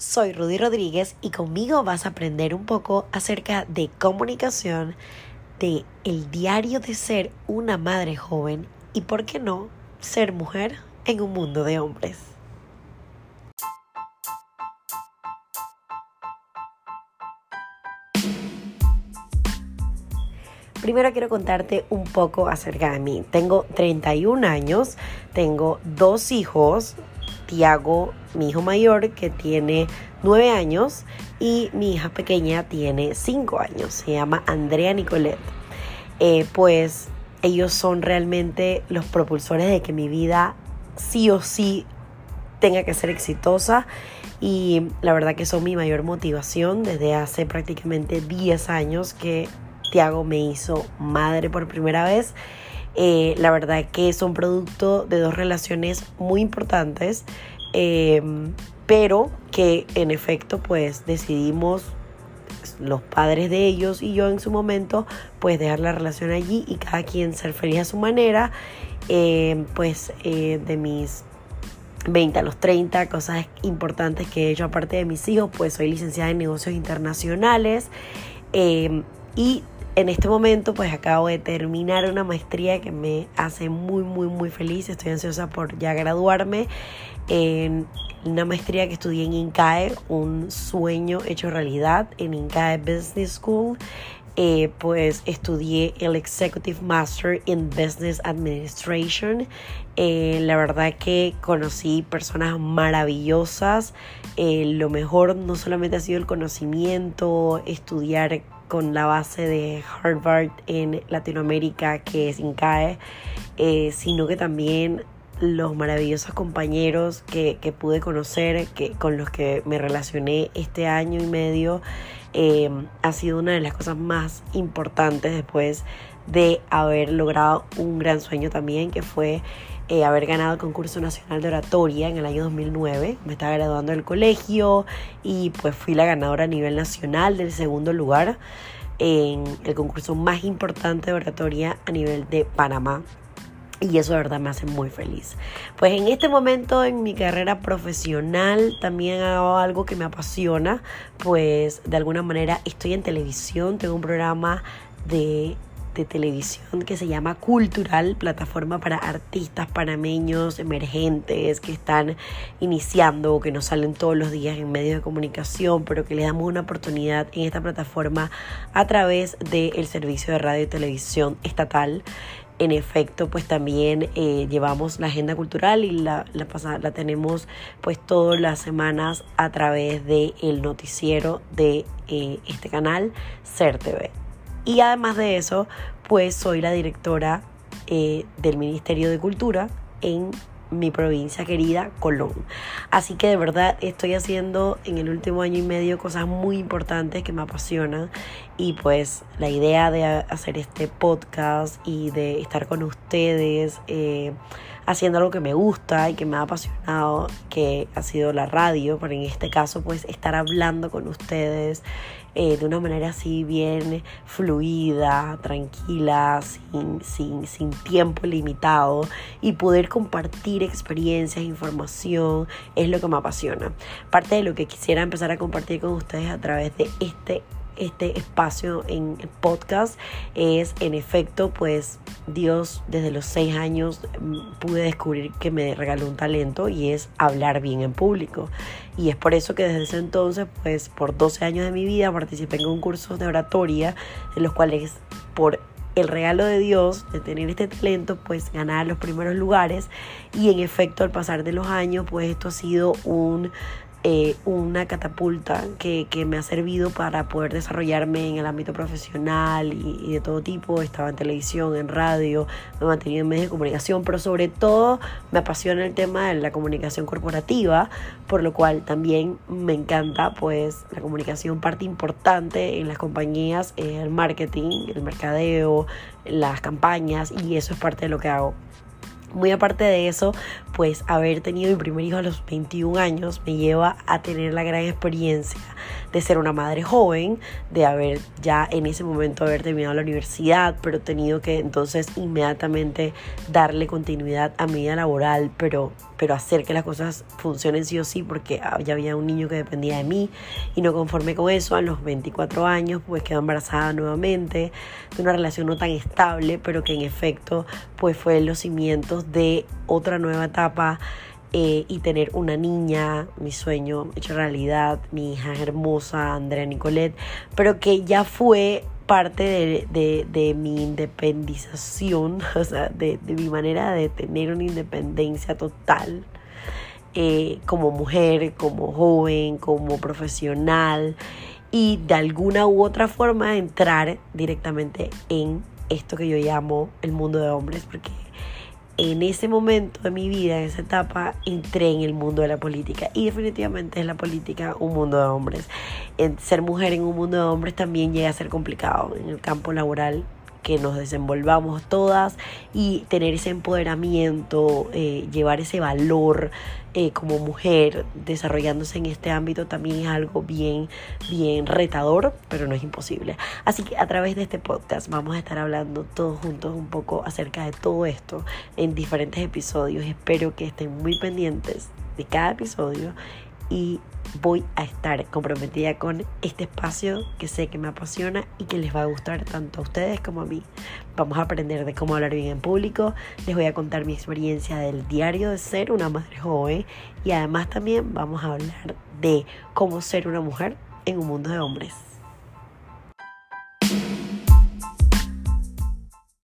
Soy Rudy Rodríguez y conmigo vas a aprender un poco acerca de comunicación, de el diario de ser una madre joven y, por qué no, ser mujer en un mundo de hombres. Primero quiero contarte un poco acerca de mí. Tengo 31 años, tengo dos hijos, Tiago, mi hijo mayor, que tiene 9 años, y mi hija pequeña tiene 5 años. Se llama Andrea Nicolet. Eh, pues ellos son realmente los propulsores de que mi vida sí o sí tenga que ser exitosa y la verdad que son mi mayor motivación desde hace prácticamente 10 años que Tiago me hizo madre por primera vez. Eh, la verdad que son producto de dos relaciones muy importantes, eh, pero que en efecto pues decidimos los padres de ellos y yo en su momento pues dejar la relación allí y cada quien ser feliz a su manera eh, pues de mis 20 a los 30 cosas importantes que he hecho aparte de mis hijos pues soy licenciada en negocios internacionales y en este momento pues acabo de terminar una maestría que me hace muy muy muy feliz. Estoy ansiosa por ya graduarme en una maestría que estudié en INCAE, un sueño hecho realidad en INCAE Business School. Eh, pues estudié el Executive Master in Business Administration. Eh, la verdad que conocí personas maravillosas. Eh, lo mejor no solamente ha sido el conocimiento, estudiar con la base de Harvard en Latinoamérica, que es INCAE, eh, sino que también los maravillosos compañeros que, pude conocer, que, con los que me relacioné este año y medio, eh, ha sido una de las cosas más importantes después de haber logrado un gran sueño también, que fue eh, haber ganado el concurso nacional de oratoria en el año 2009. Me estaba graduando del colegio y pues fui la ganadora a nivel nacional del segundo lugar en el concurso más importante de oratoria a nivel de Panamá. Y eso de verdad me hace muy feliz. Pues en este momento en mi carrera profesional también hago algo que me apasiona. Pues de alguna manera estoy en televisión, tengo un programa de de televisión que se llama Cultural, plataforma para artistas panameños emergentes que están iniciando o que no salen todos los días en medios de comunicación, pero que les damos una oportunidad en esta plataforma a través del servicio de radio y televisión estatal. En efecto, pues también eh, llevamos la agenda cultural y la, la, tenemos pues todas las semanas a través del el noticiero de eh, este canal, CER TV. Y además de eso, pues soy la directora eh, del Ministerio de Cultura en mi provincia querida, Colón. Así que de verdad estoy haciendo en el último año y medio cosas muy importantes que me apasionan y pues la idea de hacer este podcast y de estar con ustedes eh, haciendo algo que me gusta y que me ha apasionado, que ha sido la radio, pero en este caso pues estar hablando con ustedes eh, de una manera así bien fluida, tranquila, sin, sin, sin tiempo limitado y poder compartir experiencias, información, es lo que me apasiona. Parte de lo que quisiera empezar a compartir con ustedes a través de este este espacio en podcast. Es en efecto pues Dios desde los seis años mm, pude descubrir que me regaló un talento y es hablar bien en público. Y es por eso que desde ese entonces pues por 12 años de mi vida participé en concursos de oratoria en los cuales por el regalo de Dios de tener este talento, pues ganar los primeros lugares. Y en efecto al pasar de los años, pues esto ha sido un eh, una catapulta que, me ha servido para poder desarrollarme en el ámbito profesional y, de todo tipo. Estaba en televisión, en radio, me he mantenido en medios de comunicación, pero sobre todo me apasiona el tema de la comunicación corporativa, por lo cual también me encanta pues la comunicación, parte importante en las compañías, el marketing, el mercadeo, las campañas y eso es parte de lo que hago. Muy aparte de eso, pues haber tenido mi primer hijo a los 21 años me lleva a tener la gran experiencia de ser una madre joven, de haber ya en ese momento haber terminado la universidad, pero tenido que entonces inmediatamente darle continuidad a mi vida laboral, pero pero hacer que las cosas funcionen sí o sí, porque ya había un niño que dependía de mí. Y no conforme con eso, a los 24 años pues quedó embarazada nuevamente de una relación no tan estable, pero que en efecto pues fue los cimientos de otra nueva etapa eh, y tener una niña, mi sueño hecho realidad, mi hija hermosa, Andrea Nicolet, pero que ya fue parte de, de, mi independización, o sea, de, mi manera de tener una independencia total eh, como mujer, como joven, como profesional y de alguna u otra forma entrar directamente en esto que yo llamo el mundo de hombres, porque en ese momento de mi vida, en esa etapa, entré en el mundo de la política. Y definitivamente es la política un mundo de hombres. ser mujer en un mundo de hombres también llega a ser complicado. En el campo laboral que nos desenvolvamos todas y tener ese empoderamiento, eh, llevar ese valor eh, como mujer desarrollándose en este ámbito también es algo bien, bien retador, pero no es imposible. Así que a través de este podcast vamos a estar hablando todos juntos un poco acerca de todo esto en diferentes episodios. Espero que estén muy pendientes de cada episodio y voy a estar comprometida con este espacio que sé que me apasiona y que les va a gustar tanto a ustedes como a mí. Vamos a aprender de cómo hablar bien en público, les voy a contar mi experiencia del diario de ser una madre joven y además también vamos a hablar de cómo ser una mujer en un mundo de hombres.